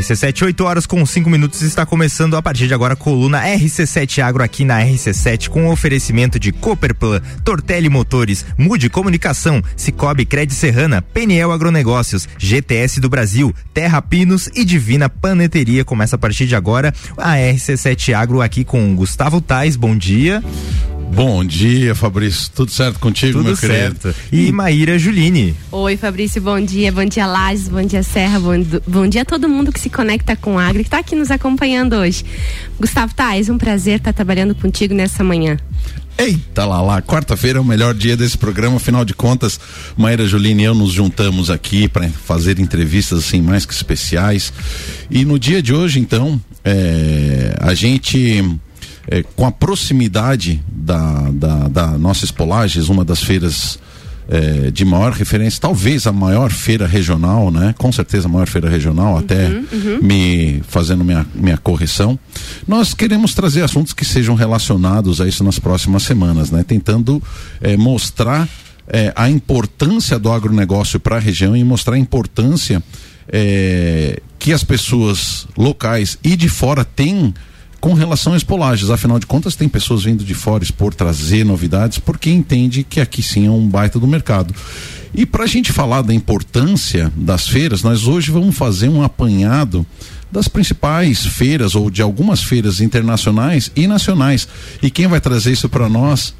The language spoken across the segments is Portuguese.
RC7, 8 horas com 5 minutos, está começando a partir de agora a coluna RC7 Agro aqui na RC7 com oferecimento de Cooperplan, Tortelli Motores, Mude Comunicação, Cicobi Cred Serrana, Peniel Agronegócios, GTS do Brasil, Terra Pinos e Divina Paneteria. Começa a partir de agora a RC7 Agro aqui com Gustavo Tais, bom dia. Bom dia, Fabrício. Tudo certo contigo, Tudo meu certo. E Maíra Juline. Oi, Fabrício, bom dia. Bom dia, Lages, bom dia, Serra, bom, bom dia a todo mundo que se conecta com a Agri, que está aqui nos acompanhando hoje. Gustavo Tais, um prazer estar trabalhando contigo nessa manhã. Eita lá lá, quarta-feira é o melhor dia desse programa, afinal de contas, Maíra Juline e eu nos juntamos aqui para fazer entrevistas assim mais que especiais. E no dia de hoje, então, é, a gente é, com a proximidade da, da, da nossa Espolages, uma das feiras é, de maior referência, talvez a maior feira regional, né? Com certeza a maior feira regional, uhum, até uhum. me fazendo minha, minha correção. Nós queremos trazer assuntos que sejam relacionados a isso nas próximas semanas, né? Tentando é, mostrar é, a importância do agronegócio para a região e mostrar a importância é, que as pessoas locais e de fora têm com relação às polagens. Afinal de contas, tem pessoas vindo de fora expor, trazer novidades, porque entende que aqui sim é um baita do mercado. E para a gente falar da importância das feiras, nós hoje vamos fazer um apanhado das principais feiras ou de algumas feiras internacionais e nacionais. E quem vai trazer isso para nós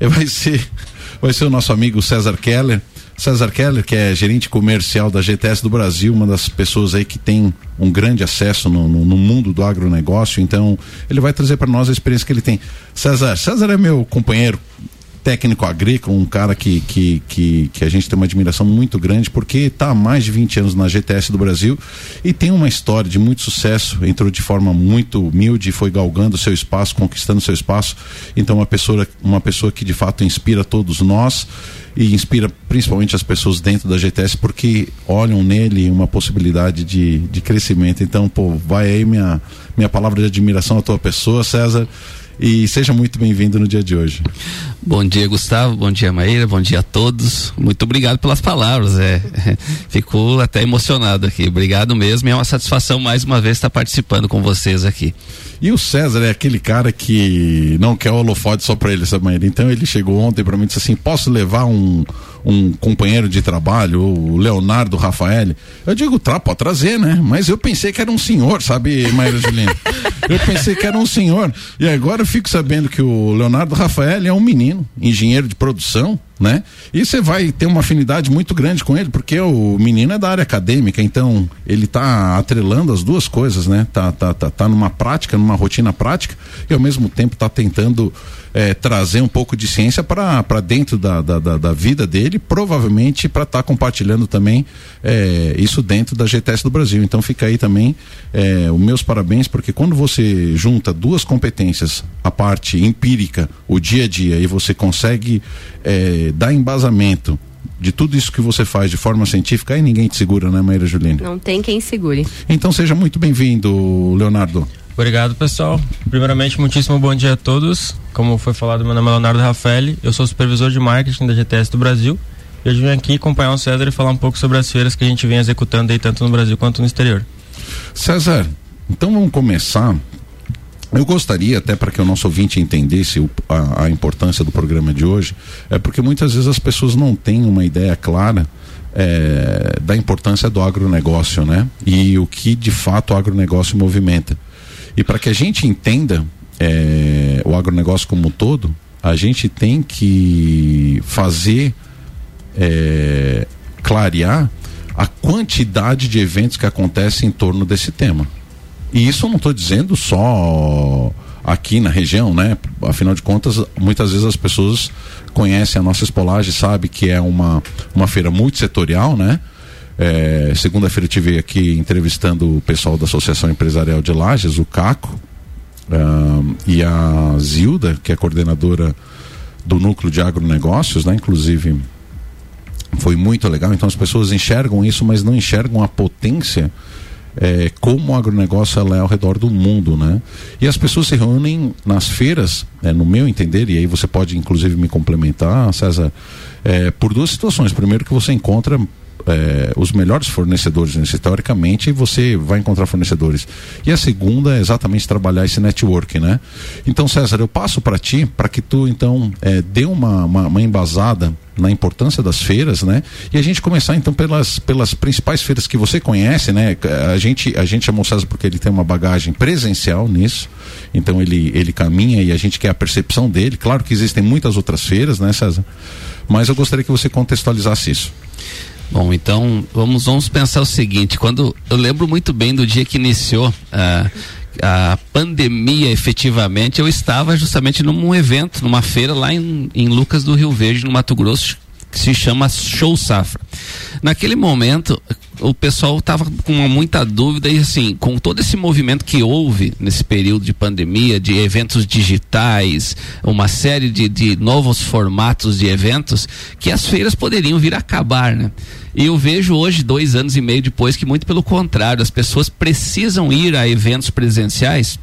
vai ser vai ser o nosso amigo César Keller César Keller, que é gerente comercial da GTS do Brasil, uma das pessoas aí que tem um grande acesso no, no, no mundo do agronegócio, então ele vai trazer para nós a experiência que ele tem. César, César é meu companheiro técnico agrícola, um cara que, que, que, que, a gente tem uma admiração muito grande, porque está há mais de 20 anos na GTS do Brasil e tem uma história de muito sucesso, entrou de forma muito humilde, foi galgando seu espaço, conquistando seu espaço. Então, uma pessoa, uma pessoa que de fato inspira todos nós e inspira principalmente as pessoas dentro da GTS porque olham nele uma possibilidade de, de crescimento. Então, pô, vai aí minha, minha palavra de admiração à tua pessoa, César e seja muito bem-vindo no dia de hoje. Bom dia, Gustavo. Bom dia, Maíra. Bom dia a todos. Muito obrigado pelas palavras. É, fico até emocionado aqui. Obrigado mesmo. É uma satisfação mais uma vez estar participando com vocês aqui. E o César é aquele cara que não quer o holofote só para ele, essa Maíra. Então ele chegou ontem para mim e disse assim: posso levar um, um companheiro de trabalho, o Leonardo Rafael? Eu digo, tá, pode trazer, né? Mas eu pensei que era um senhor, sabe, Maíra Juliana? eu pensei que era um senhor. E agora eu fico sabendo que o Leonardo Rafael é um menino, engenheiro de produção, né? E você vai ter uma afinidade muito grande com ele, porque o menino é da área acadêmica, então ele está atrelando as duas coisas, né? Tá, tá, tá, tá numa prática, numa rotina prática, e ao mesmo tempo está tentando é, trazer um pouco de ciência para dentro da, da, da, da, vida dele, provavelmente para estar tá compartilhando também é, isso dentro da GTS do Brasil. Então fica aí também é, os meus parabéns, porque quando você junta duas competências, a parte empírica, o dia a dia, e você consegue é, dar embasamento de tudo isso que você faz de forma científica, aí ninguém te segura, né, Maíra Juline? Não tem quem segure. Então seja muito bem-vindo, Leonardo. Obrigado, pessoal. Primeiramente, muitíssimo bom dia a todos. Como foi falado, meu nome é Leonardo Rafael, eu sou supervisor de marketing da GTS do Brasil. E hoje vim aqui acompanhar o César e falar um pouco sobre as feiras que a gente vem executando aí tanto no Brasil quanto no exterior. César, então vamos começar. Eu gostaria, até para que o nosso ouvinte entendesse o, a, a, importância do programa de hoje, é porque muitas vezes as pessoas não têm uma ideia clara é, da importância do agronegócio, né? E o que de fato o agronegócio movimenta. E para que a gente entenda é, o agronegócio como um todo, a gente tem que fazer é, clarear a quantidade de eventos que acontecem em torno desse tema. E isso eu não estou dizendo só aqui na região, né? Afinal de contas, muitas vezes as pessoas conhecem a nossa espolagem, sabe que é uma, uma feira multissetorial, né? É, Segunda-feira eu tive aqui entrevistando o pessoal da Associação Empresarial de Lages, o CACO, uh, e a Zilda, que é coordenadora do núcleo de agronegócios, né? Inclusive foi muito legal. Então as pessoas enxergam isso, mas não enxergam a potência é, como o agronegócio é ao redor do mundo, né? E as pessoas se reúnem nas feiras, é, no meu entender, e aí você pode inclusive me complementar, César, é, por duas situações. Primeiro que você encontra é, os melhores fornecedores teoricamente você vai encontrar fornecedores. E a segunda é exatamente trabalhar esse network, né? Então, César, eu passo para ti para que tu então é, dê uma, uma, uma embasada na importância das feiras, né? E a gente começar então pelas, pelas principais feiras que você conhece, né? A gente a gente chamou o César porque ele tem uma bagagem presencial nisso, então ele ele caminha e a gente quer a percepção dele. Claro que existem muitas outras feiras, né, César? Mas eu gostaria que você contextualizasse isso. Bom, então vamos, vamos pensar o seguinte: quando eu lembro muito bem do dia que iniciou uh, a pandemia efetivamente, eu estava justamente num evento, numa feira lá em, em Lucas do Rio Verde, no Mato Grosso, que se chama Show Safra. Naquele momento, o pessoal estava com muita dúvida e assim, com todo esse movimento que houve nesse período de pandemia, de eventos digitais, uma série de, de novos formatos de eventos, que as feiras poderiam vir a acabar, né? E eu vejo hoje, dois anos e meio depois, que muito pelo contrário, as pessoas precisam ir a eventos presenciais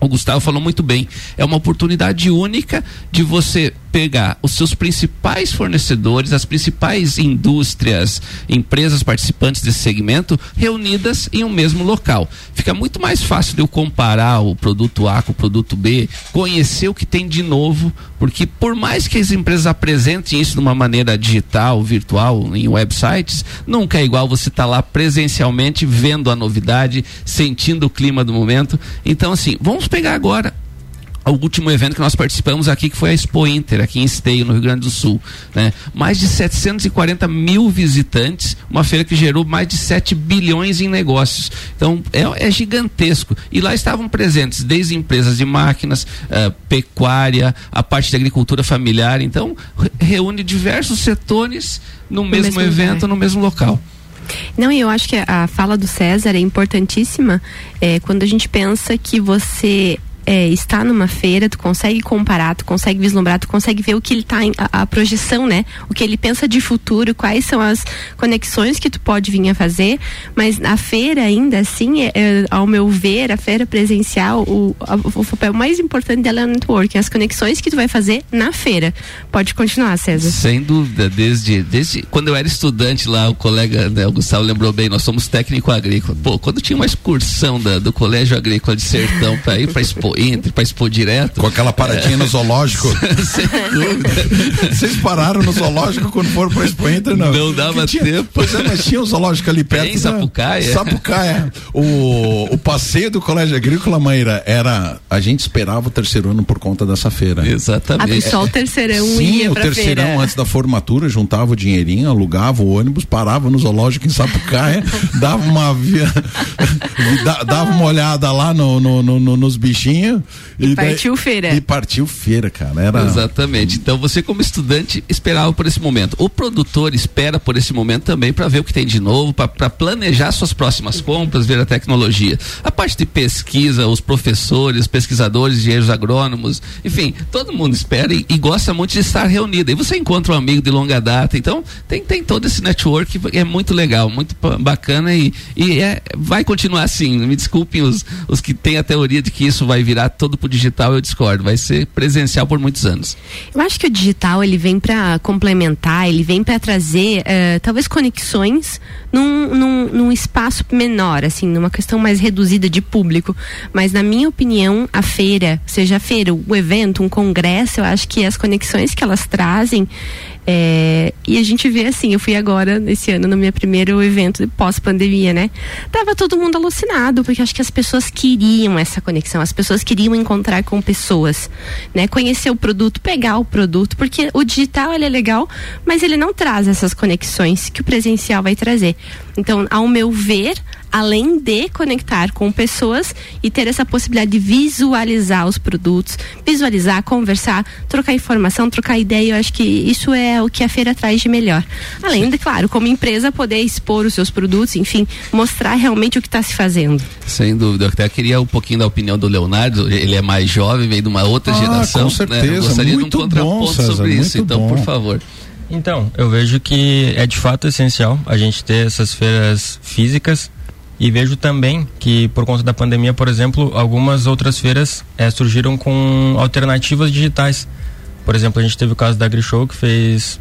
o Gustavo falou muito bem. É uma oportunidade única de você pegar os seus principais fornecedores, as principais indústrias, empresas participantes desse segmento, reunidas em um mesmo local. Fica muito mais fácil de eu comparar o produto A com o produto B, conhecer o que tem de novo, porque por mais que as empresas apresentem isso de uma maneira digital, virtual, em websites, nunca é igual você estar tá lá presencialmente vendo a novidade, sentindo o clima do momento. Então, assim, vamos pegar agora o último evento que nós participamos aqui, que foi a Expo Inter, aqui em Esteio, no Rio Grande do Sul. Né? Mais de 740 mil visitantes, uma feira que gerou mais de 7 bilhões em negócios. Então, é, é gigantesco. E lá estavam presentes desde empresas de máquinas, uh, pecuária, a parte de agricultura familiar. Então, reúne diversos setores no, no mesmo, mesmo, evento, lugar. no mesmo local. Não, e eu acho que a fala do César é importantíssima é, quando a gente pensa que você é, está numa feira, tu consegue comparar, tu consegue vislumbrar, tu consegue ver o que ele está a, a, projeção, né? O que ele pensa de futuro, quais são as conexões que tu pode vir a fazer, mas a feira ainda assim, é, é, ao meu ver, a feira presencial, o, a, o papel mais importante dela é o networking, as conexões que tu vai fazer na feira. Pode continuar, César. Sem dúvida, desde, desde quando eu era estudante lá, o colega, né, o Gustavo lembrou bem, nós somos técnico agrícola. Pô, quando tinha uma excursão da, do colégio agrícola de sertão para ir para entre para expor direto. Com aquela paradinha é. no zoológico. Sem dúvida. Vocês pararam no zoológico quando foram para Expo Inter, não? Não dava tinha, tempo. Pois é, mas tinha um zoológico ali perto. Em Sapucaia. Sapucaia. O, o passeio do Colégio Agrícola Maíra era. A gente esperava o terceiro ano por conta dessa feira. Exatamente. Ah, só o terceirão Sim, ia o terceirão feira. antes da formatura juntava o dinheirinho, alugava o ônibus, parava no zoológico em Sapucaia, dava uma via, dava uma olhada lá no, no, no, nos bichinhos e, e partiu daí, feira. E partiu feira, cara. Era... Exatamente. Então você, como estudante, esperava por esse momento. O produtor espera por esse momento também para ver o que tem de novo, para planejar suas próximas compras, ver a tecnologia. A parte de pesquisa, os professores, pesquisadores, engenheiros agrônomos, enfim, todo mundo espera e, e, gosta muito de estar reunido. E você encontra um amigo de longa data. Então, tem, tem todo esse network que é muito legal, muito bacana e, e é, vai continuar assim. Me desculpem os, os que têm a teoria de que isso vai virar todo pro digital, eu discordo. Vai ser presencial por muitos anos. Eu acho que o digital ele vem para complementar, ele vem para trazer uh, talvez conexões num, num, num, espaço menor, assim, numa questão mais reduzida de público. Mas na minha opinião, a feira, seja a feira, o evento, um congresso, eu acho que as conexões que elas trazem é, e a gente vê assim, eu fui agora, esse ano, no meu primeiro evento pós-pandemia, né? Tava todo mundo alucinado, porque acho que as pessoas queriam essa conexão, as pessoas queriam encontrar com pessoas, né? Conhecer o produto, pegar o produto, porque o digital ele é legal, mas ele não traz essas conexões que o presencial vai trazer. Então, ao meu ver, além de conectar com pessoas e ter essa possibilidade de visualizar os produtos, visualizar, conversar, trocar informação, trocar ideia, eu acho que isso é o que a feira traz de melhor. Além de, claro, como empresa poder expor os seus produtos, enfim, mostrar realmente o que está se fazendo. Sem dúvida. Eu até queria um pouquinho da opinião do Leonardo, ele é mais jovem, vem de uma outra ah, geração. Com certeza. Né? Eu gostaria muito de um contraponto bom, César, sobre isso, então, bom. por favor. Então, eu vejo que é de fato essencial a gente ter essas feiras físicas e vejo também que, por conta da pandemia, por exemplo, algumas outras feiras é, surgiram com alternativas digitais. Por exemplo, a gente teve o caso da AgriShow, que fez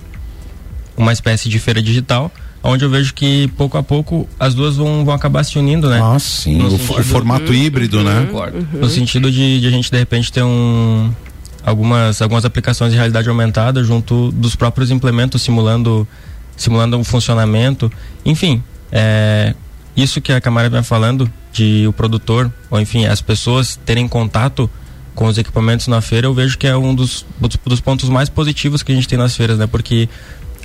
uma espécie de feira digital, onde eu vejo que pouco a pouco as duas vão, vão acabar se unindo, né? Ah, sim. O, o, formato uhum, híbrido, né? Uhum. No sentido de, de, a gente de repente ter um algumas algumas aplicações de realidade aumentada junto dos próprios implementos simulando simulando um funcionamento, enfim, é, isso que a Camara vem falando de o produtor ou enfim as pessoas terem contato com os equipamentos na feira, eu vejo que é um dos, dos pontos mais positivos que a gente tem nas feiras, né? Porque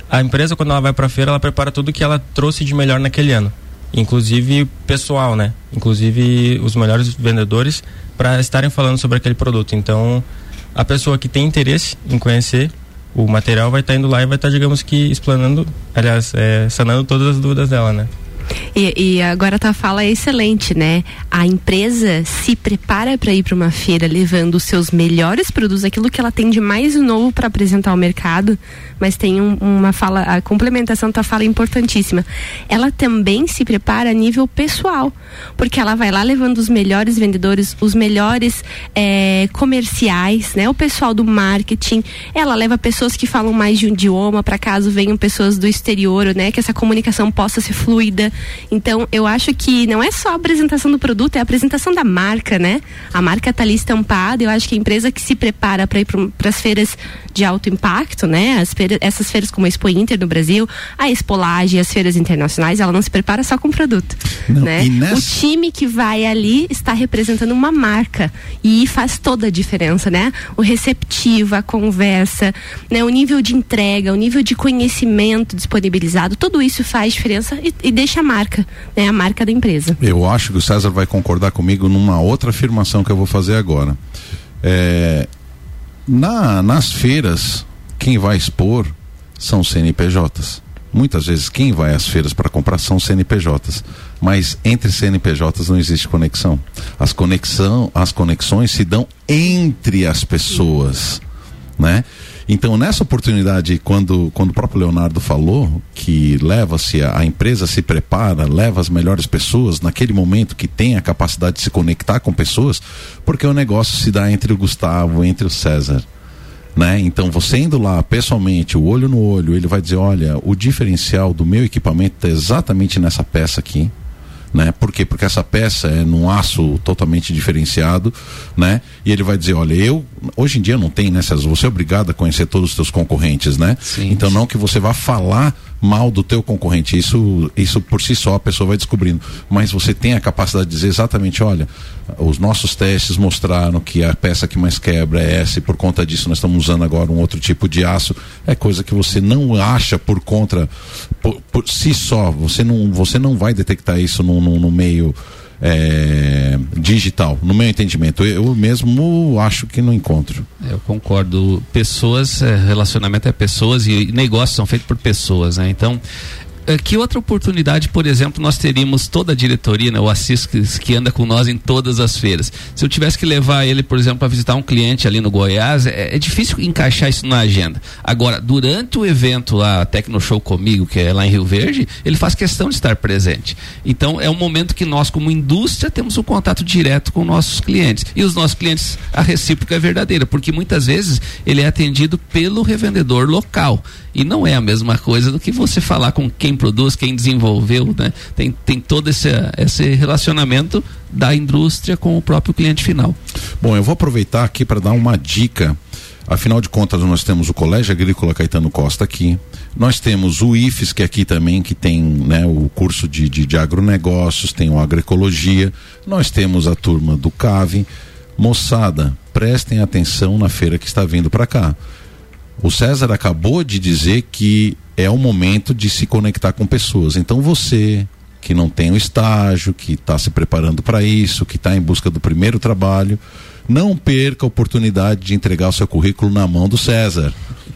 a empresa, quando ela vai para a feira, ela prepara tudo que ela trouxe de melhor naquele ano. Inclusive pessoal, né? Inclusive os melhores vendedores para estarem falando sobre aquele produto. Então, a pessoa que tem interesse em conhecer o material vai estar tá indo lá e vai estar, tá, digamos que, explanando, aliás, é, sanando todas as dúvidas dela, né? E, e, agora a tua fala é excelente, né? A empresa se prepara para ir para uma feira levando os seus melhores produtos, aquilo que ela tem de mais novo para apresentar ao mercado, mas tem um, uma fala, a complementação da tua fala é importantíssima. Ela também se prepara a nível pessoal, porque ela vai lá levando os melhores vendedores, os melhores é, comerciais, né? O pessoal do marketing. Ela leva pessoas que falam mais de um idioma para caso venham pessoas do exterior, né? Que essa comunicação possa ser fluida. Então, eu acho que não é só a apresentação do produto, é a apresentação da marca, né? A marca está ali estampada. Eu acho que a empresa que se prepara para ir para as feiras de alto impacto, né? Feiras, essas feiras como a Expo Inter no Brasil, a Expolage, as feiras internacionais, ela não se prepara só com produto, não, né? Nessa... O time que vai ali está representando uma marca e faz toda a diferença, né? O receptivo, a conversa, né? O nível de entrega, o nível de conhecimento disponibilizado, tudo isso faz diferença e, e deixa a marca, né? A marca da empresa. Eu acho que o César vai concordar comigo numa outra afirmação que eu vou fazer agora. É, na, nas feiras, quem vai expor são CNPJs. Muitas vezes quem vai às feiras para comprar são CNPJs, mas entre CNPJs não existe conexão. As conexão, as conexões se dão entre as pessoas, né? Então, nessa oportunidade, quando, quando o próprio Leonardo falou que leva-se, a, a, empresa se prepara, leva as melhores pessoas naquele momento que tem a capacidade de se conectar com pessoas, porque o negócio se dá entre o Gustavo, entre o César. Né? Então, você indo lá pessoalmente, o olho no olho, ele vai dizer: olha, o diferencial do meu equipamento está exatamente nessa peça aqui né? Por quê? Porque essa peça é num aço totalmente diferenciado, né? E ele vai dizer, olha, eu hoje em dia não tem, né, César? Você é obrigado a conhecer todos os seus concorrentes, né? Sim, então não que você vá falar mal do teu concorrente. Isso, isso por si só a pessoa vai descobrindo. Mas você tem a capacidade de dizer exatamente, olha, os nossos testes mostraram que a peça que mais quebra é essa e por conta disso nós estamos usando agora um outro tipo de aço. É coisa que você não acha por contra, por, por si só. Você não, você não vai detectar isso no, no, no meio é, digital, no meu entendimento. Eu mesmo acho que não encontro. Eu concordo. Pessoas, é, relacionamento é pessoas e negócios são feitos por pessoas, né? Então, que outra oportunidade, por exemplo, nós teríamos toda a diretoria, né, o Assis que, que, anda com nós em todas as feiras. Se eu tivesse que levar ele, por exemplo, para visitar um cliente ali no Goiás, é, é, difícil encaixar isso na agenda. Agora, durante o evento lá, Tecno Show comigo, que é lá em Rio Verde, ele faz questão de estar presente. Então, é um momento que nós, como indústria, temos um contato direto com nossos clientes. E os nossos clientes, a recíproca é verdadeira, porque muitas vezes ele é atendido pelo revendedor local. E não é a mesma coisa do que você falar com quem produz, quem desenvolveu, né? Tem, tem todo esse, esse relacionamento da indústria com o próprio cliente final. Bom, eu vou aproveitar aqui para dar uma dica. Afinal de contas, nós temos o Colégio Agrícola Caetano Costa aqui. Nós temos o IFES, que é aqui também, que tem né, o curso de, de, de agronegócios, tem o agroecologia. Nós temos a turma do CAVE. Moçada, prestem atenção na feira que está vindo para cá. O César acabou de dizer que é o momento de se conectar com pessoas. Então você que não tem o estágio, que está se preparando para isso, que está em busca do primeiro trabalho, não perca a oportunidade de entregar o seu currículo na mão do César.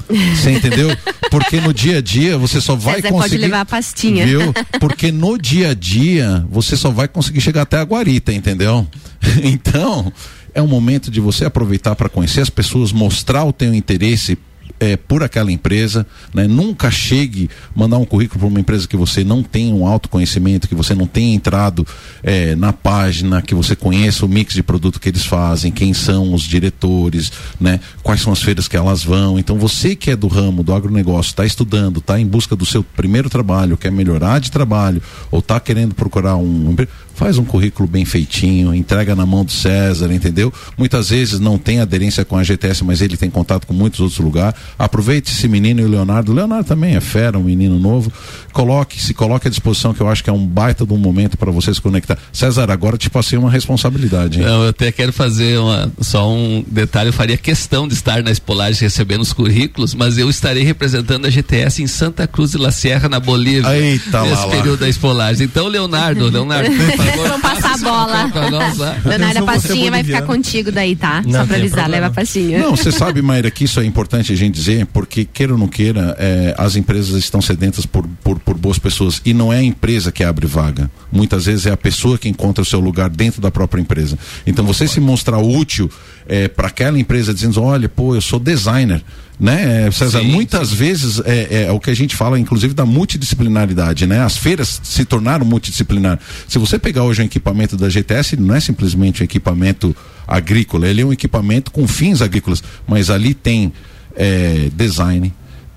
Você entendeu? Porque no dia a dia você só vai César conseguir. pode levar a pastinha. Viu? Porque no dia a dia você só vai conseguir chegar até a guarita, entendeu? Então, é um momento de você aproveitar para conhecer as pessoas, mostrar o teu interesse é, por aquela empresa, né? Nunca chegue mandar um currículo para uma empresa que você não tem um autoconhecimento, que você não tenha entrado é, na página, que você conheça o mix de produto que eles fazem, quem são os diretores, né? Quais são as feiras que elas vão. Então você que é do ramo do agronegócio, está estudando, está em busca do seu primeiro trabalho, quer melhorar de trabalho ou está querendo procurar um faz um currículo bem feitinho, entrega na mão do César, entendeu? Muitas vezes não tem aderência com a GTS, mas ele tem contato com muitos outros lugares. Aproveite esse menino e o Leonardo. O Leonardo também é fera, um menino novo. Coloque, se coloque à disposição, que eu acho que é um baita de um momento para você se conectar. César, agora te passei uma responsabilidade. Hein? Não, eu até quero fazer uma, só um detalhe. Eu faria questão de estar na Espolagem recebendo os currículos, mas eu estarei representando a GTS em Santa Cruz de la Sierra, na Bolívia. Eita nesse lá, período lá. da Espolagem. Então, Leonardo, Leonardo, Vamos passar a bola. Leonardo, a pastinha vai ficar contigo daí, tá? Não Só pra avisar, problema. leva a pastinha. Não, você sabe, Mayra, que isso é importante a gente dizer, porque queira ou não queira, eh, as empresas estão sedentas por, por, por boas pessoas. E não é a empresa que abre vaga. Muitas vezes é a pessoa que encontra o seu lugar dentro da própria empresa. Então você se mostrar útil para aquela empresa dizendo, olha, pô, eu sou designer. Né, eh, César? Sim, Muitas vezes é, é o que a gente fala, inclusive, da multidisciplinaridade, né? As feiras se tornaram multidisciplinar. Se você pegar hoje um equipamento da GTS, ele não é simplesmente um equipamento agrícola, ele é um equipamento com fins agrícolas, mas ali tem é, design,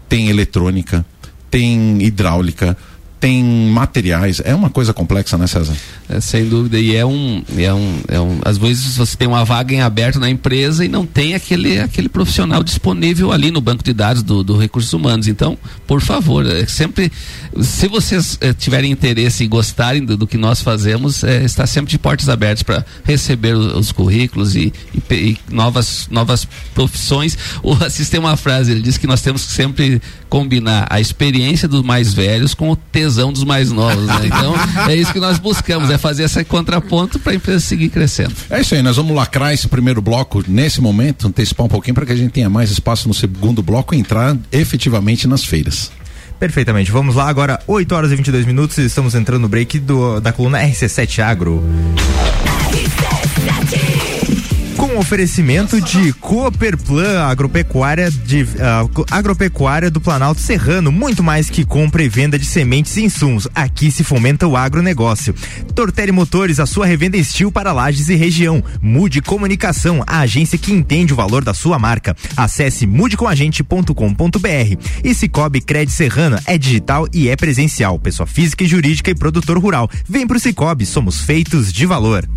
tem eletrônica, tem hidráulica, tem materiais. É uma coisa complexa, né, César? É, sem dúvida, e é um, é um, é um, às vezes você tem uma vaga em aberto na empresa e não tem aquele, aquele profissional disponível ali no banco de dados do, do recursos humanos. Então, por favor, é sempre, se vocês é, tiverem interesse e gostarem do, do que nós fazemos, é, está sempre de portas abertas para receber os, os currículos e, e e novas, novas profissões. O Assis tem uma frase, ele diz que nós temos que sempre combinar a experiência dos mais velhos com o tesão dos mais novos. Né? Então, é isso que nós buscamos, é fazer esse contraponto para a empresa seguir crescendo. É isso aí, nós vamos lacrar esse primeiro bloco nesse momento, antecipar um pouquinho para que a gente tenha mais espaço no segundo bloco e entrar efetivamente nas feiras. Perfeitamente. Vamos lá agora, 8 horas e 22 minutos. Estamos entrando no break do, da coluna RC7 Agro. Oferecimento de Cooperplan Agropecuária de co- Agropecuária do Planalto Serrano, muito mais que compra e venda de sementes e insumos. Aqui se fomenta o agronegócio. Tortelli Motores, a sua revenda estil para lajes e região. Mude Comunicação, a agência que entende o valor da sua marca. Acesse mudecomagente.com.br. E Cicobi Cred Serrana é digital e é presencial. Pessoa física e jurídica e produtor rural. Vem pro Cicobi, somos feitos de valor.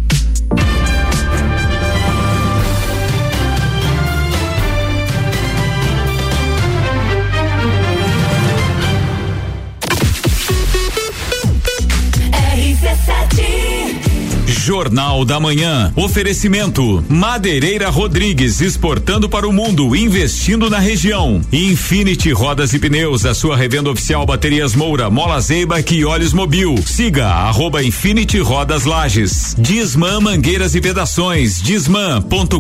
Jornal da Manhã. Oferecimento: Madeireira Rodrigues exportando para o mundo, investindo na região. Infinity Rodas e Pneus, a sua revenda oficial Baterias Moura, Mola Zeiba e Olhos Mobil. Siga arroba Infinity Rodas Lages. Disman Mangueiras e Vedações. Disman.com.br.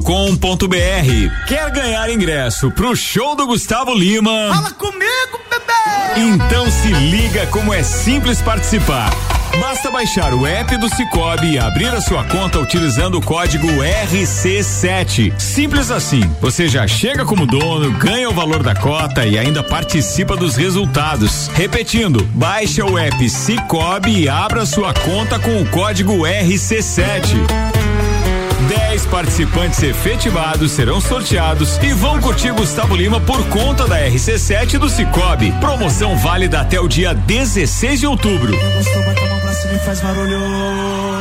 Quer ganhar ingresso pro show do Gustavo Lima? Fala comigo, bebê! Então se liga como é simples participar. Basta baixar o app do Cicobi e abrir a sua conta utilizando o código RC7. Simples assim. Você já chega como dono, ganha o valor da cota e ainda participa dos resultados. Repetindo, baixa o app Cicobi e abra sua conta com o código RC7. 10 participantes efetivados serão sorteados e vão curtir Gustavo Lima por conta da RC7 do Cicobi. Promoção válida até o dia 16 de outubro. massa me faz barulho.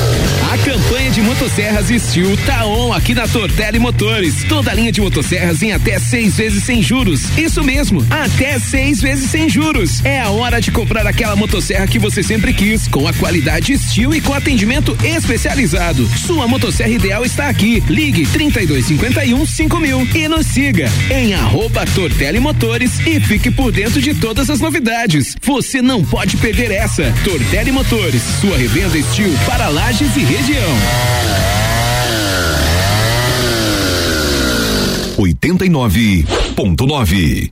A campanha de motosserras Steel tá on aqui na Tortelli Motores. Toda a linha de motosserras em até seis vezes sem juros. Isso mesmo, até seis vezes sem juros. É a hora de comprar aquela motosserra que você sempre quis, com a qualidade Steel e com atendimento especializado. Sua motosserra ideal está aqui. Ligue 3251 5000 e nos siga em arroba Motores e fique por dentro de todas as novidades. Você não pode perder essa. Tortelli Motores, sua revenda Steel para lajes e região. 89.9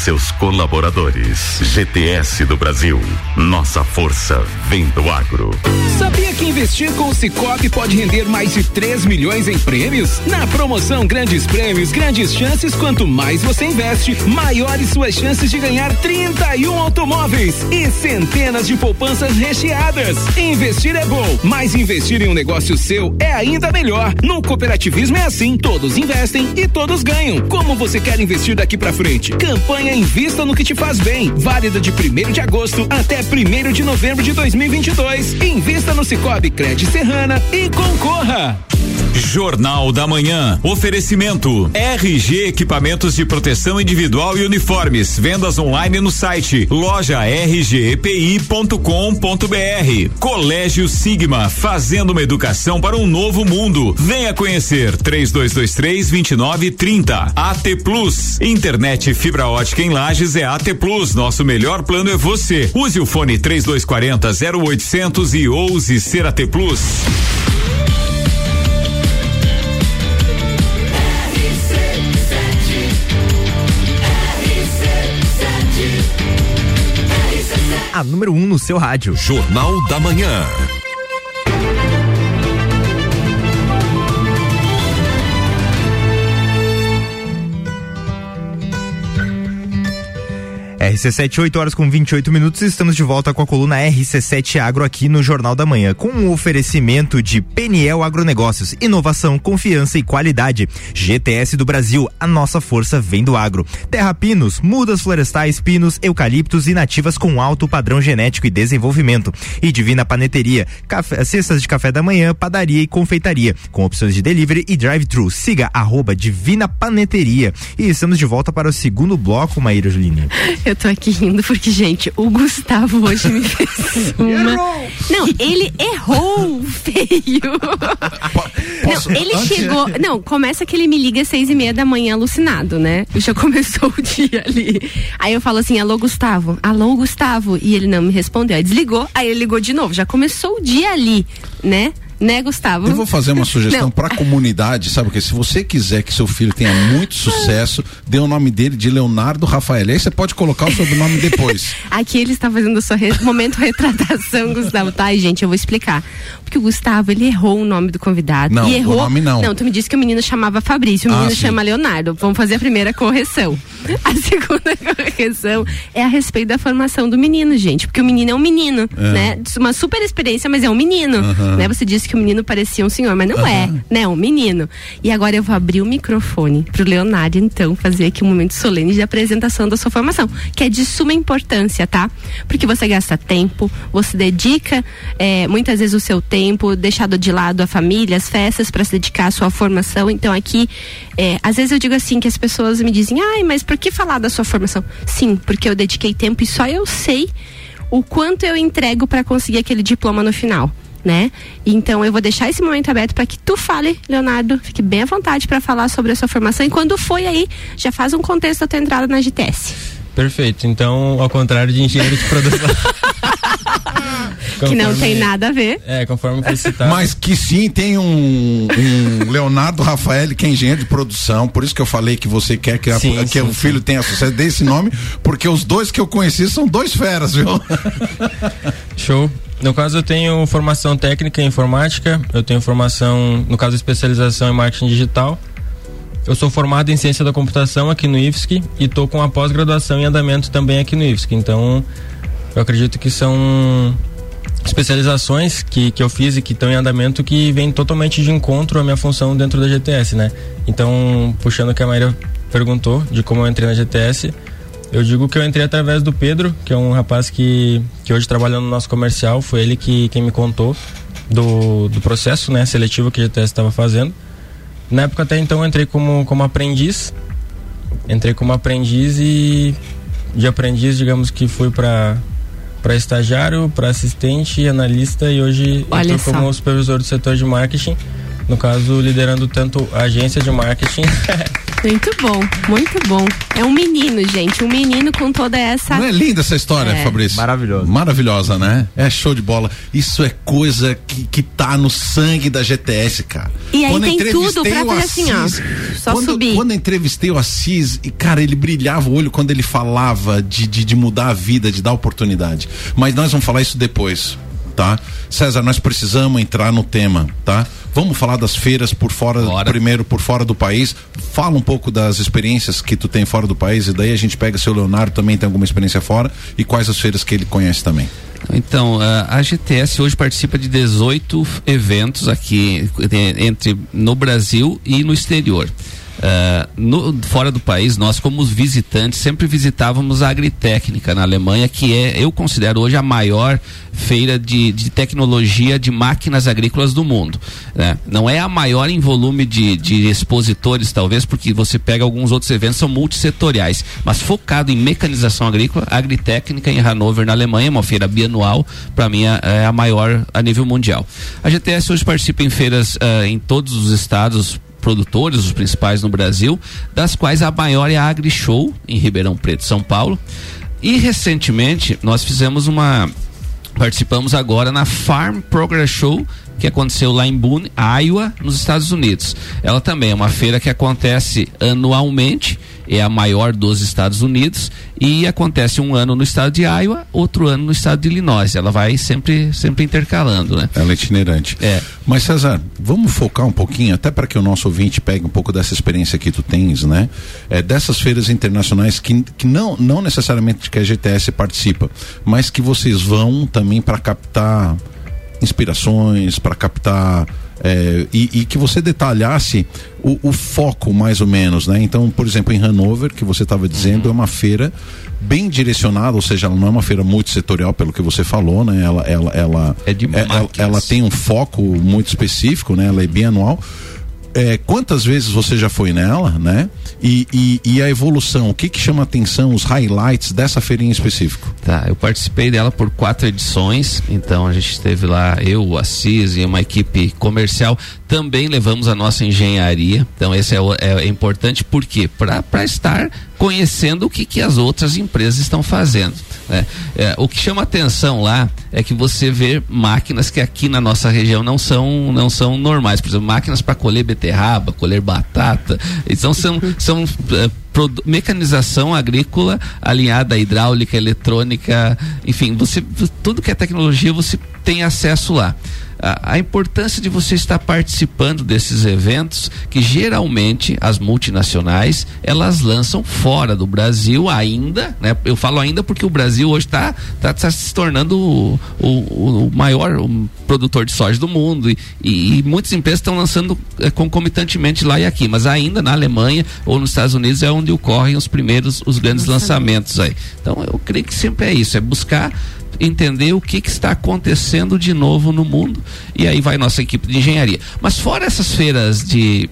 seus colaboradores. GTS do Brasil. Nossa força vem do agro. Sabia que investir com o Cicobi pode render mais de 3 milhões em prêmios? Na promoção Grandes Prêmios, Grandes Chances, quanto mais você investe, maiores suas chances de ganhar 31 automóveis e centenas de poupanças recheadas. Investir é bom, mas investir em um negócio seu é ainda melhor. No cooperativismo é assim, todos investem e todos ganham. Como você quer investir daqui para frente? Campanha Invista no que te faz bem. Válida de 1 de agosto até 1 de novembro de 2022. Invista no Cicobi Cred Serrana e concorra. Jornal da Manhã. Oferecimento RG Equipamentos de Proteção Individual e Uniformes. Vendas online no site loja rgepi.com.br. Colégio Sigma, fazendo uma educação para um novo mundo. Venha conhecer 3223 2930. AT Plus. Internet fibra ótica em Lages é AT Plus. Nosso melhor plano é você. Use o fone 3240 0800 e ouse ser AT Plus. a número 1 um no seu rádio. Jornal da Manhã. RC7, 8 horas com 28 minutos, estamos de volta com a coluna RC7 Agro aqui no Jornal da Manhã, com um oferecimento de Peniel Agronegócios, inovação, confiança e qualidade. GTS do Brasil, a nossa força vem do agro. Terra Pinos, mudas florestais, pinos, eucaliptos e nativas com alto padrão genético e desenvolvimento. E Divina Paneteria, café, cestas de café da manhã, padaria e confeitaria, com opções de delivery e drive-thru. Siga arroba Divina Paneteria. E estamos de volta para o segundo bloco, Maíra Julinha. Eu tô aqui rindo porque, gente, o Gustavo hoje me fez uma. Não, ele errou feio. Posso- não, ele antes- chegou. Não, começa que ele me liga às seis e meia da manhã alucinado, né? Já começou o dia ali. Aí eu falo assim: alô, Gustavo. Alô, Gustavo. E ele não me respondeu. Aí desligou, aí ele ligou de novo. Já começou o dia ali, né? Né, Gustavo? Eu vou fazer uma sugestão para a comunidade, sabe? Porque se você quiser que seu filho tenha muito sucesso, dê o nome dele de Leonardo Rafael. Aí você pode colocar o sobrenome depois. Aqui ele está fazendo o seu re- momento retratação, Gustavo. Tá, gente, eu vou explicar. Porque o Gustavo, ele errou o nome do convidado. Não, e errou. o nome não. Não, tu me disse que o menino chamava Fabrício, o Ah, menino sim. chama Leonardo. Vamos fazer a primeira correção. A segunda correção é a respeito da formação do menino, gente. Porque o menino é um menino, É. né? Uma super experiência, mas é um menino. Aham. Né? Você disse que o menino parecia um senhor, mas não uhum. é, né? Um menino. E agora eu vou abrir o microfone pro Leonardo, então, fazer aqui um momento solene de apresentação da sua formação, que é de suma importância, tá? Porque você gasta tempo, você dedica é, muitas vezes o seu tempo, deixado de lado a família, as festas, para se dedicar à sua formação. Então, aqui, é, às vezes eu digo assim que as pessoas me dizem, ai, mas por que falar da sua formação? Sim, porque eu dediquei tempo e só eu sei o quanto eu entrego para conseguir aquele diploma no final. Né? Então eu vou deixar esse momento aberto para que tu fale, Leonardo, fique bem à vontade para falar sobre a sua formação e quando foi aí, já faz um contexto da tua entrada na GTS. Perfeito. Então, ao contrário de engenheiro de produção. que não tem nada a ver. É, conforme foi citado. Mas que sim tem um, um Leonardo Rafael, que é engenheiro de produção, por isso que eu falei que você quer que, sim, a, que sim, o filho sim. tenha sucesso desse nome, porque os dois que eu conheci são dois feras, viu? Show. No caso, eu tenho formação técnica em informática, eu tenho formação, no caso, especialização em marketing digital. Eu sou formado em ciência da computação aqui no IFSC e estou com a pós-graduação em andamento também aqui no IFSC. Então, eu acredito que são especializações que, que eu fiz e que estão em andamento que vêm totalmente de encontro à minha função dentro da GTS, né? Então, puxando o que a Maria perguntou de como eu entrei na GTS, eu digo que eu entrei através do Pedro, que é um rapaz que, que hoje trabalha no nosso comercial, foi ele que quem me contou do, do processo né, seletivo que a GTS estava fazendo. Na época até então eu entrei como, como aprendiz, entrei como aprendiz e de aprendiz, digamos que fui para para estagiário, para assistente, analista e hoje estou como supervisor do setor de marketing, no caso liderando tanto a agência de marketing Muito bom, muito bom. É um menino, gente, um menino com toda essa. Não é linda essa história, é. Fabrício? Maravilhosa. Maravilhosa, né? É show de bola. Isso é coisa que, que tá no sangue da GTS, cara. E aí quando tem tudo pra fazer assim, ó. Só quando, subir. Quando entrevistei o Assis, e cara, ele brilhava o olho quando ele falava de, de, de mudar a vida, de dar oportunidade. Mas nós vamos falar isso depois, tá? César, nós precisamos entrar no tema, tá? Vamos falar das feiras por fora, Bora. primeiro por fora do país. Fala um pouco das experiências que tu tem fora do país e daí a gente pega seu Leonardo também tem alguma experiência fora e quais as feiras que ele conhece também. Então, a GTS hoje participa de 18 eventos aqui entre no Brasil e no exterior. Uh, no, fora do país, nós como visitantes sempre visitávamos a Agritécnica na Alemanha, que é, eu considero hoje a maior feira de, de tecnologia de máquinas agrícolas do mundo. Né? Não é a maior em volume de, de expositores, talvez, porque você pega alguns outros eventos, são multissetoriais, mas focado em mecanização agrícola, Agritécnica em Hannover, na Alemanha, uma feira bianual, para mim é, é a maior a nível mundial. A GTS hoje participa em feiras uh, em todos os estados produtores, os principais no Brasil, das quais a maior é a AgriShow, em Ribeirão Preto, São Paulo. E recentemente nós fizemos uma. Participamos agora na Farm Progress Show, que aconteceu lá em Boone, Iowa, nos Estados Unidos. Ela também é uma feira que acontece anualmente é a maior dos Estados Unidos e acontece um ano no estado de Iowa, outro ano no estado de Illinois. Ela vai sempre sempre intercalando, né? Ela é itinerante. É. Mas César, vamos focar um pouquinho, até para que o nosso ouvinte pegue um pouco dessa experiência que tu tens, né? É, dessas feiras internacionais que, que não, não necessariamente que a GTS participa, mas que vocês vão também para captar inspirações, para captar é, e, e, que você detalhasse o, o, foco mais ou menos, né? Então, por exemplo, em Hanover, que você estava dizendo, é uma feira bem direcionada, ou seja, ela não é uma feira muito setorial, pelo que você falou, né? Ela, ela, ela, é de é, ela, ela tem um foco muito específico, né? Ela é bianual é, quantas vezes você já foi nela, né? E, e, e, a evolução, o que que chama atenção, os highlights dessa feira em específico? Tá, eu participei dela por quatro edições, então a gente esteve lá, eu, o Assis e uma equipe comercial, também levamos a nossa engenharia, então esse é, é, é importante, por quê? Para estar conhecendo o que, que as outras empresas estão fazendo. Né? É, o que chama atenção lá é que você vê máquinas que aqui na nossa região não são, não são normais. Por exemplo, máquinas para colher beterraba, colher batata. Então são, são é, mecanização agrícola alinhada à hidráulica, eletrônica, enfim, você tudo que é tecnologia você tem acesso lá. A, a importância de você estar participando desses eventos que geralmente as multinacionais elas lançam fora do Brasil ainda, né? Eu falo ainda porque o Brasil hoje está tá, tá se tornando o, o, o maior o produtor de soja do mundo e, e, e muitas empresas estão lançando é, concomitantemente lá e aqui, mas ainda na Alemanha ou nos Estados Unidos é onde ocorrem os primeiros, os grandes lançamentos aí. Então eu creio que sempre é isso, é buscar entender o que, que, está acontecendo de novo no mundo e aí vai nossa equipe de engenharia. Mas fora essas feiras de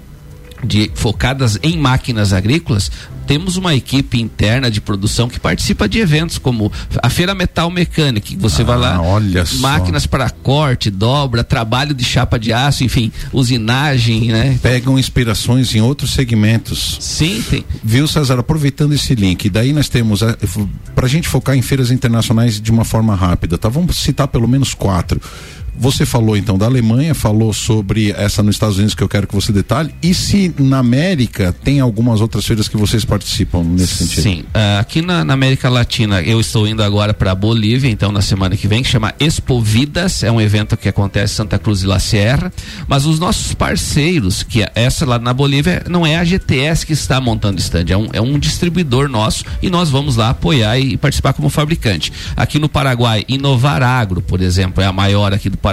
de, focadas em máquinas agrícolas, temos uma equipe interna de produção que participa de eventos como a Feira Metal Mecânica, que você ah, vai lá, olha máquinas para corte, dobra, trabalho de chapa de aço, enfim, usinagem, né? Pegam inspirações em outros segmentos. Sim, tem. Viu, César? Aproveitando esse link, daí nós temos, para a gente focar em feiras internacionais de uma forma rápida, tá? Vamos citar pelo menos quatro. Você falou então da Alemanha, falou sobre essa nos Estados Unidos que eu quero que você detalhe. E se na América tem algumas outras feiras que vocês participam nesse sentido? Sim, uh, aqui na, na, América Latina eu estou indo agora para Bolívia, então na semana que vem, que chama Expovidas, é um evento que acontece em Santa Cruz de la Sierra. Mas os nossos parceiros, que é essa lá na Bolívia, não é a GTS que está montando stand, é um, é um distribuidor nosso e nós vamos lá apoiar e, e participar como fabricante. Aqui no Paraguai, Inovar Agro, por exemplo, é a maior aqui do Paraguai,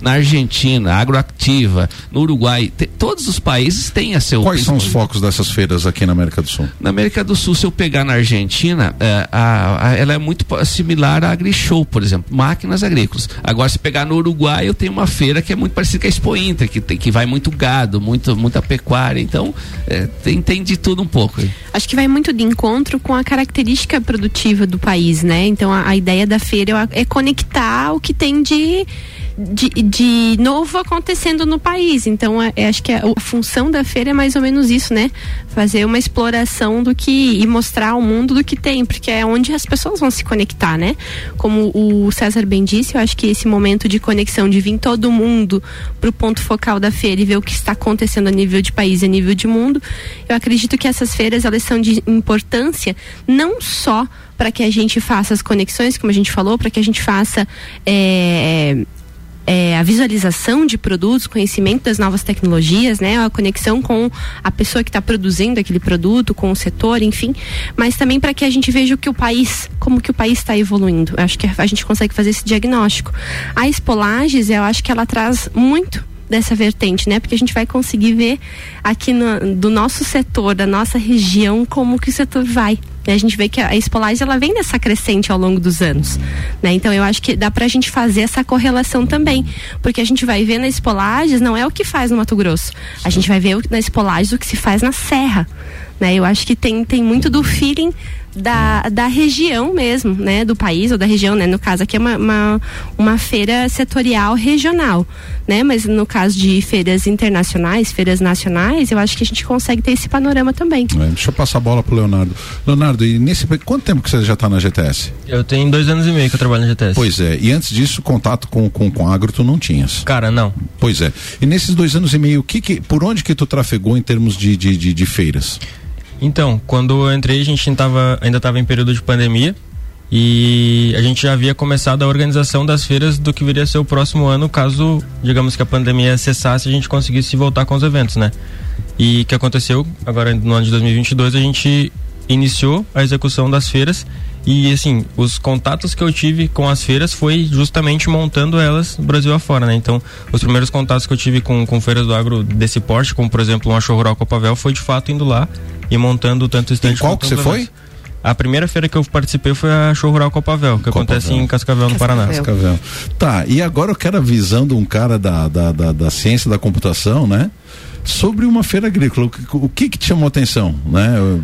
na Argentina, Agroactiva, no Uruguai, te, todos os países têm a seu. Quais são os focos dessas feiras aqui na América do Sul? Na América do Sul, se eu pegar na Argentina, é, a, a, ela é muito similar à AgriShow, por exemplo, máquinas agrícolas. Agora, se pegar no Uruguai, eu tenho uma feira que é muito parecida com a Expo Inter, que, que vai muito gado, muito, muita pecuária. Então, é, tem, tem de tudo um pouco. Acho que vai muito de encontro com a característica produtiva do país, né? Então, a, a ideia da feira é conectar o que tem de de, de novo acontecendo no país. Então, é, é, acho que a, a, função da feira é mais ou menos isso, né? Fazer uma exploração do que e mostrar ao mundo do que tem, porque é onde as pessoas vão se conectar, né? Como o César bem disse, eu acho que esse momento de conexão, de vir todo mundo para o ponto focal da feira e ver o que está acontecendo a nível de país e a nível de mundo, eu acredito que essas feiras elas são de importância não só para que a gente faça as conexões, como a gente falou, para que a gente faça é, é, a visualização de produtos, conhecimento das novas tecnologias, né, a conexão com a pessoa que está produzindo aquele produto, com o setor, enfim, mas também para que a gente veja o que o país, como que o país está evoluindo. Eu acho que a gente consegue fazer esse diagnóstico. A Espolages, eu acho que ela traz muito dessa vertente, né? Porque a gente vai conseguir ver aqui no, do nosso setor, da nossa região, como que o setor vai. Né? A gente vê que a Espolage ela vem nessa crescente ao longo dos anos, né? Então eu acho que dá pra gente fazer essa correlação também, porque a gente vai ver na Espolages não é o que faz no Mato Grosso, a gente vai ver na Espolages o que se faz na Serra, né? Eu acho que tem, tem muito do feeling da, da região mesmo, né? Do país ou da região, né? No caso aqui é uma, uma, uma, feira setorial regional, né? Mas no caso de feiras internacionais, feiras nacionais, eu acho que a gente consegue ter esse panorama também. É, deixa eu passar a bola pro Leonardo. Leonardo, e nesse quanto tempo que você já está na GTS? Eu tenho dois anos e meio que eu trabalho na GTS. Pois é, e antes disso, contato com, com, com agro tu não tinhas? Cara, não. Pois é. E nesses dois anos e meio, que, que, por onde que tu trafegou em termos de, de, de, de feiras? Então, quando eu entrei, a gente tava, ainda estava em período de pandemia e a gente já havia começado a organização das feiras do que viria a ser o próximo ano, caso, digamos que a pandemia cessasse, a gente conseguisse voltar com os eventos, né? E o que aconteceu agora no ano de 2022, a gente iniciou a execução das feiras e assim, os contatos que eu tive com as feiras foi justamente montando elas Brasil afora, né? Então, os primeiros contatos que eu tive com, com feiras do agro desse porte, como por exemplo uma show rural Copavel, foi de fato indo lá e montando tanto stand qual que você foi? A primeira feira que eu participei foi a Show Rural Copavel, que Copavel. acontece em Cascavel, no Paraná. Cascavel. Tá, e agora eu quero a visão de um cara da, da, da, da ciência da computação, né? Sobre uma feira agrícola. O, o que que te chamou a atenção, né?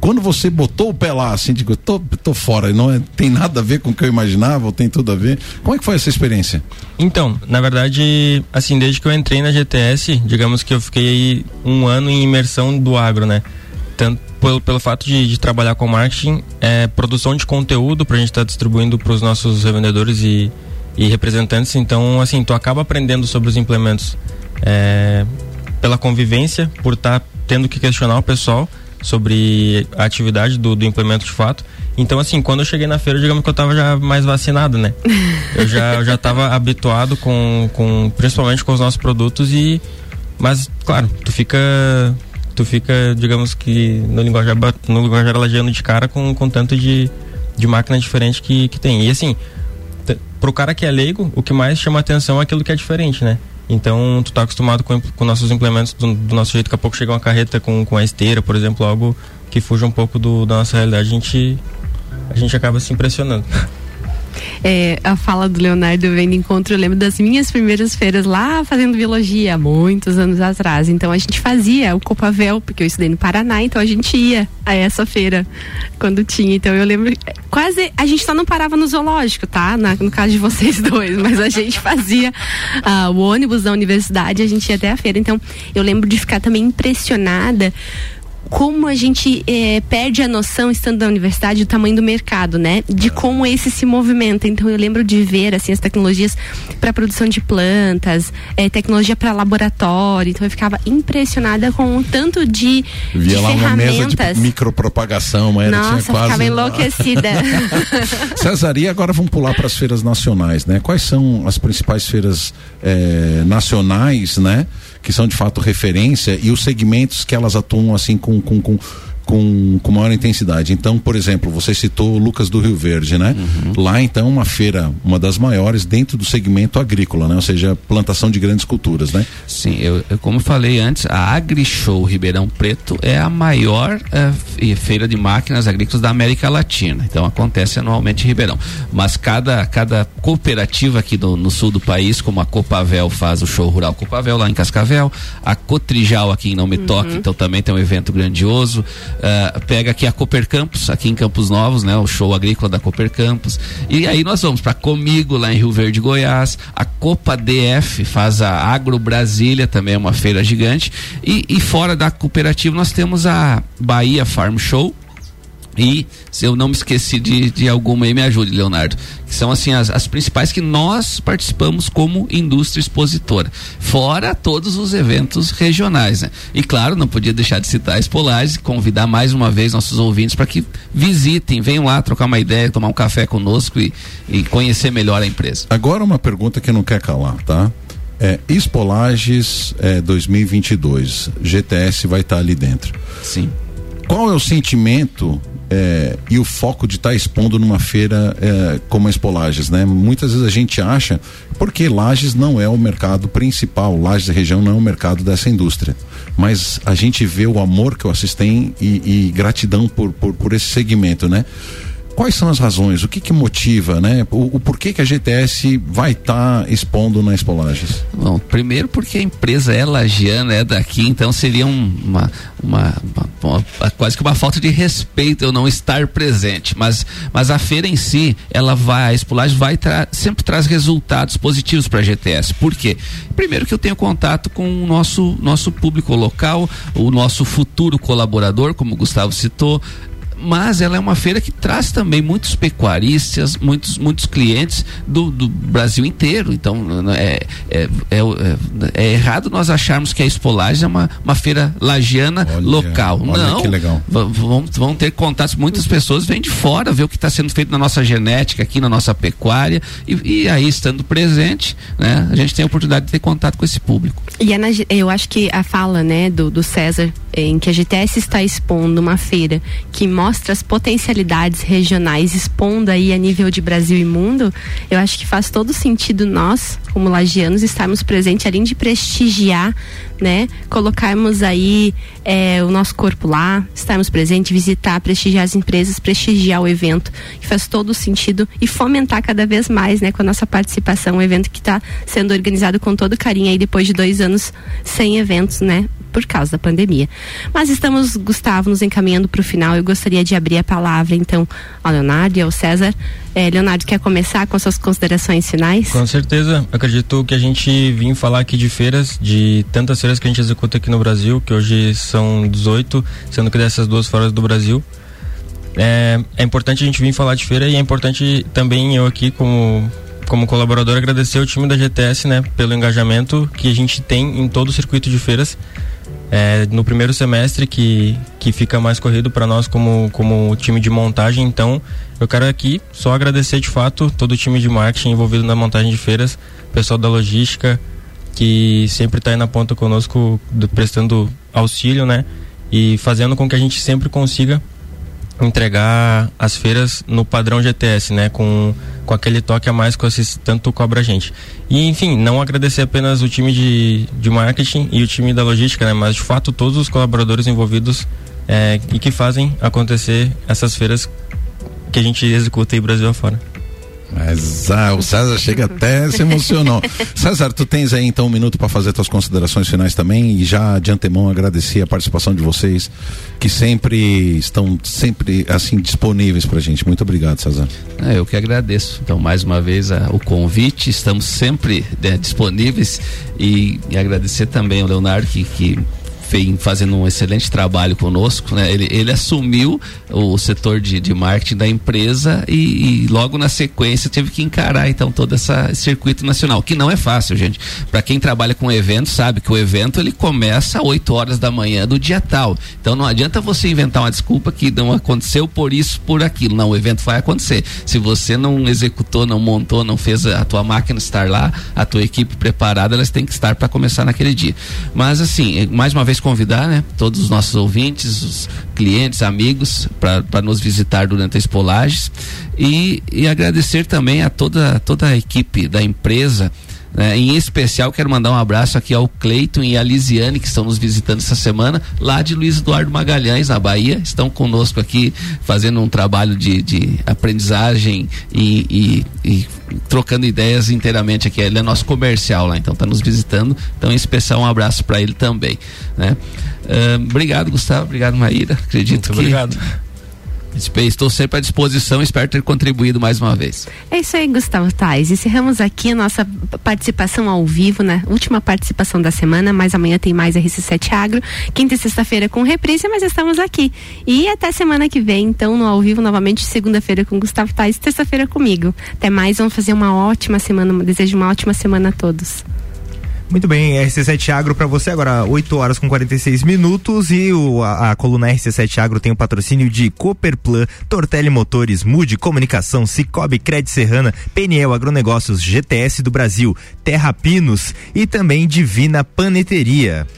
quando você botou o pé lá, assim, digo, tô, tô fora, não é, tem nada a ver com o que eu imaginava, ou tem tudo a ver. Como é que foi essa experiência? Então, na verdade, assim, desde que eu entrei na GTS, digamos que eu fiquei um ano em imersão do agro, né? Tanto pelo, pelo fato de, de trabalhar com marketing, é, produção de conteúdo para a gente estar tá distribuindo para os nossos revendedores e, e representantes. Então, assim, tu acaba aprendendo sobre os implementos é, pela convivência, por estar tá tendo que questionar o pessoal sobre a atividade do, do implemento de fato. Então, assim, quando eu cheguei na feira, digamos que eu tava já mais vacinado, né? eu já, eu já tava habituado com, com, principalmente com os nossos produtos e, mas, claro, tu fica, tu fica, digamos que no linguajar, no linguajar lagiano de cara com, com tanto de, de máquina diferente que, que tem. E assim, pro cara que é leigo, o que mais chama atenção é aquilo que é diferente, né? Então, tu tá acostumado com, com nossos implementos do, do, nosso jeito, daqui a pouco chega uma carreta com, com a esteira, por exemplo, algo que fuja um pouco do, da nossa realidade, a gente, a gente acaba se impressionando. É, a fala do Leonardo vem de encontro, eu lembro das minhas primeiras feiras lá fazendo biologia, muitos anos atrás. Então a gente fazia o Copavel, porque eu estudei no Paraná, então a gente ia a essa feira quando tinha. Então eu lembro, quase, a gente só não parava no zoológico, tá? Na, no caso de vocês dois, mas a gente fazia uh, o ônibus da universidade, a gente ia até a feira. Então eu lembro de ficar também impressionada como a gente é, perde a noção, estando na universidade, do tamanho do mercado, né? De como esse se movimenta. Então, eu lembro de ver, assim, as tecnologias para produção de plantas, é, tecnologia para laboratório. Então, eu ficava impressionada com o tanto de, Via de lá ferramentas. uma mesa de micropropagação, mas Nossa, tinha quase... ficava enlouquecida. César, e agora vamos pular para as feiras nacionais, né? Quais são as principais feiras eh, nacionais, né? Que são de fato referência e os segmentos que elas atuam assim com, com, com com, com maior intensidade. Então, por exemplo, você citou Lucas do Rio Verde, né? Uhum. Lá, então, uma feira, uma das maiores dentro do segmento agrícola, né? Ou seja, plantação de grandes culturas, né? Sim, eu, eu como falei antes, a AgriShow Ribeirão Preto é a maior uh, feira de máquinas agrícolas da América Latina. Então, acontece anualmente em Ribeirão. Mas cada, cada cooperativa aqui do, no sul do país, como a Copavel faz o show rural Copavel lá em Cascavel, a Cotrijal aqui em Não Me uhum. Toque, então também tem um evento grandioso. Uh, pega aqui a Cooper Campus, aqui em Campos Novos, né? O show agrícola da Cooper Campus. E aí nós vamos para Comigo, lá em Rio Verde, Goiás. A Copa DF faz a Agro Brasília, também é uma feira gigante. E, e fora da cooperativa nós temos a Bahia Farm Show, e se eu não me esqueci de, de alguma aí, me ajude, Leonardo. Que são assim as, as principais que nós participamos como indústria expositora. Fora todos os eventos regionais, né? E claro, não podia deixar de citar a Espolages, convidar mais uma vez nossos ouvintes para que visitem, venham lá trocar uma ideia, tomar um café conosco e, e conhecer melhor a empresa. Agora uma pergunta que não quer calar, tá? É, Expolages é, 2022, GTS vai estar tá ali dentro. Sim. Qual é o sentimento é, e o foco de estar tá expondo numa feira é, como a Expo Lages, né? Muitas vezes a gente acha, porque Lages não é o mercado principal, Lages da região não é o mercado dessa indústria, mas a gente vê o amor que o Assis tem e, e gratidão por, por, por esse segmento, né? Quais são as razões? O que que motiva, né? O, o porquê que a GTS vai estar tá expondo na Expolages? Bom, primeiro porque a empresa é lagiana, é daqui, então seria um, uma, uma, uma, uma, quase que uma falta de respeito eu não estar presente. Mas, mas a feira em si, ela vai, a Expolages vai tra sempre traz resultados positivos para a GTS. Por quê? Primeiro que eu tenho contato com o nosso, nosso público local, o nosso futuro colaborador, como o Gustavo citou, mas ela é uma feira que traz também muitos pecuaristas, muitos, muitos clientes do, do Brasil inteiro. Então é, é, é, é, errado nós acharmos que a Expolagem é uma, uma feira lagiana olha, local. Olha Não, que legal. Vão, vão ter contatos, muitas pessoas vêm de fora ver o que está sendo feito na nossa genética, aqui na nossa pecuária, e, e, aí estando presente, né, a gente tem a oportunidade de ter contato com esse público. E na, eu acho que a fala né, do, do César, em que a GTS está expondo uma feira que mostra mostra as potencialidades regionais, expondo aí a nível de Brasil e mundo, eu acho que faz todo sentido nós, como lagianos, estarmos presentes, além de prestigiar, né? Colocarmos aí é, o nosso corpo lá, estarmos presentes, visitar, prestigiar as empresas, prestigiar o evento, que faz todo sentido e fomentar cada vez mais, né? Com a nossa participação, um evento que está sendo organizado com todo carinho aí depois de dois anos sem eventos, né? Por causa da pandemia. Mas estamos, Gustavo, nos encaminhando para o final. Eu gostaria de abrir a palavra, então, ao Leonardo e ao César. É, Leonardo, quer começar com as suas considerações finais? Com certeza. Acredito que a gente vim falar aqui de feiras, de tantas feiras que a gente executa aqui no Brasil, que hoje são 18, sendo que dessas duas fora do Brasil. É, é importante a gente vir falar de feira e é importante também eu aqui, como como colaborador, agradecer o time da GTS, né, pelo engajamento que a gente tem em todo o circuito de feiras É, no primeiro semestre que, que fica mais corrido para nós como, como time de montagem, então eu quero aqui só agradecer de fato todo o time de marketing envolvido na montagem de feiras, pessoal da logística, que sempre está aí na ponta conosco, do, prestando auxílio, né? E fazendo com que a gente sempre consiga entregar as feiras no padrão GTS, né? Com, com aquele toque a mais que vocês tanto cobra a gente. E, enfim, não agradecer apenas o time de, de marketing e o time da logística, né? Mas, de fato, todos os colaboradores envolvidos é, e que fazem acontecer essas feiras que a gente executa aí Brasil afora. Mas ah, o César chega até se emocionou. César, tu tens aí então um minuto para fazer tuas considerações finais também e já de antemão agradecer a participação de vocês que sempre estão sempre assim disponíveis para gente. Muito obrigado, César. É, eu que agradeço. Então mais uma vez a, o convite, estamos sempre né, disponíveis e, e, agradecer também ao Leonardo que, que fazendo um excelente trabalho conosco, né? Ele, ele assumiu o setor de, de marketing da empresa e, e logo na sequência teve que encarar então todo esse circuito nacional, que não é fácil, gente. Para quem trabalha com evento sabe que o evento ele começa às 8 horas da manhã do dia tal. Então não adianta você inventar uma desculpa que não aconteceu por isso, por aquilo. Não, o evento vai acontecer. Se você não executou, não montou, não fez a tua máquina estar lá, a tua equipe preparada, elas têm que estar para começar naquele dia. Mas assim, mais uma vez convidar, né, todos os nossos ouvintes, os clientes, amigos, para nos visitar durante a Espolages. E, e agradecer também a toda, toda a equipe da empresa né? Em especial, quero mandar um abraço aqui ao Cleiton e a Lisiane, que estão nos visitando essa semana, lá de Luiz Eduardo Magalhães, na Bahia. Estão conosco aqui fazendo um trabalho de, de aprendizagem e, e, e trocando ideias inteiramente aqui. Ele é nosso comercial lá, então está nos visitando. Então, em especial, um abraço para ele também. Né? Uh, obrigado, Gustavo. Obrigado, Maíra. Acredito Muito que. Obrigado Estou sempre à disposição, espero ter contribuído mais uma vez. É isso aí, Gustavo Tais. Encerramos aqui a nossa participação ao vivo, né? Última participação da semana, mas amanhã tem mais RC7 Agro. Quinta e sexta-feira com reprise, mas estamos aqui. E até semana que vem, então, no ao vivo, novamente, segunda-feira com Gustavo Tais, terça-feira comigo. Até mais, vamos fazer uma ótima semana, desejo uma ótima semana a todos. Muito bem, RC7 Agro para você agora 8 horas com 46 minutos e o, a, a, coluna RC7 Agro tem o patrocínio de Cooperplan, Tortelli Motores, Mude Comunicação, Cicobi Cred Serrana, Peniel Agronegócios, GTS do Brasil, Terra Pinos e também Divina Paneteria.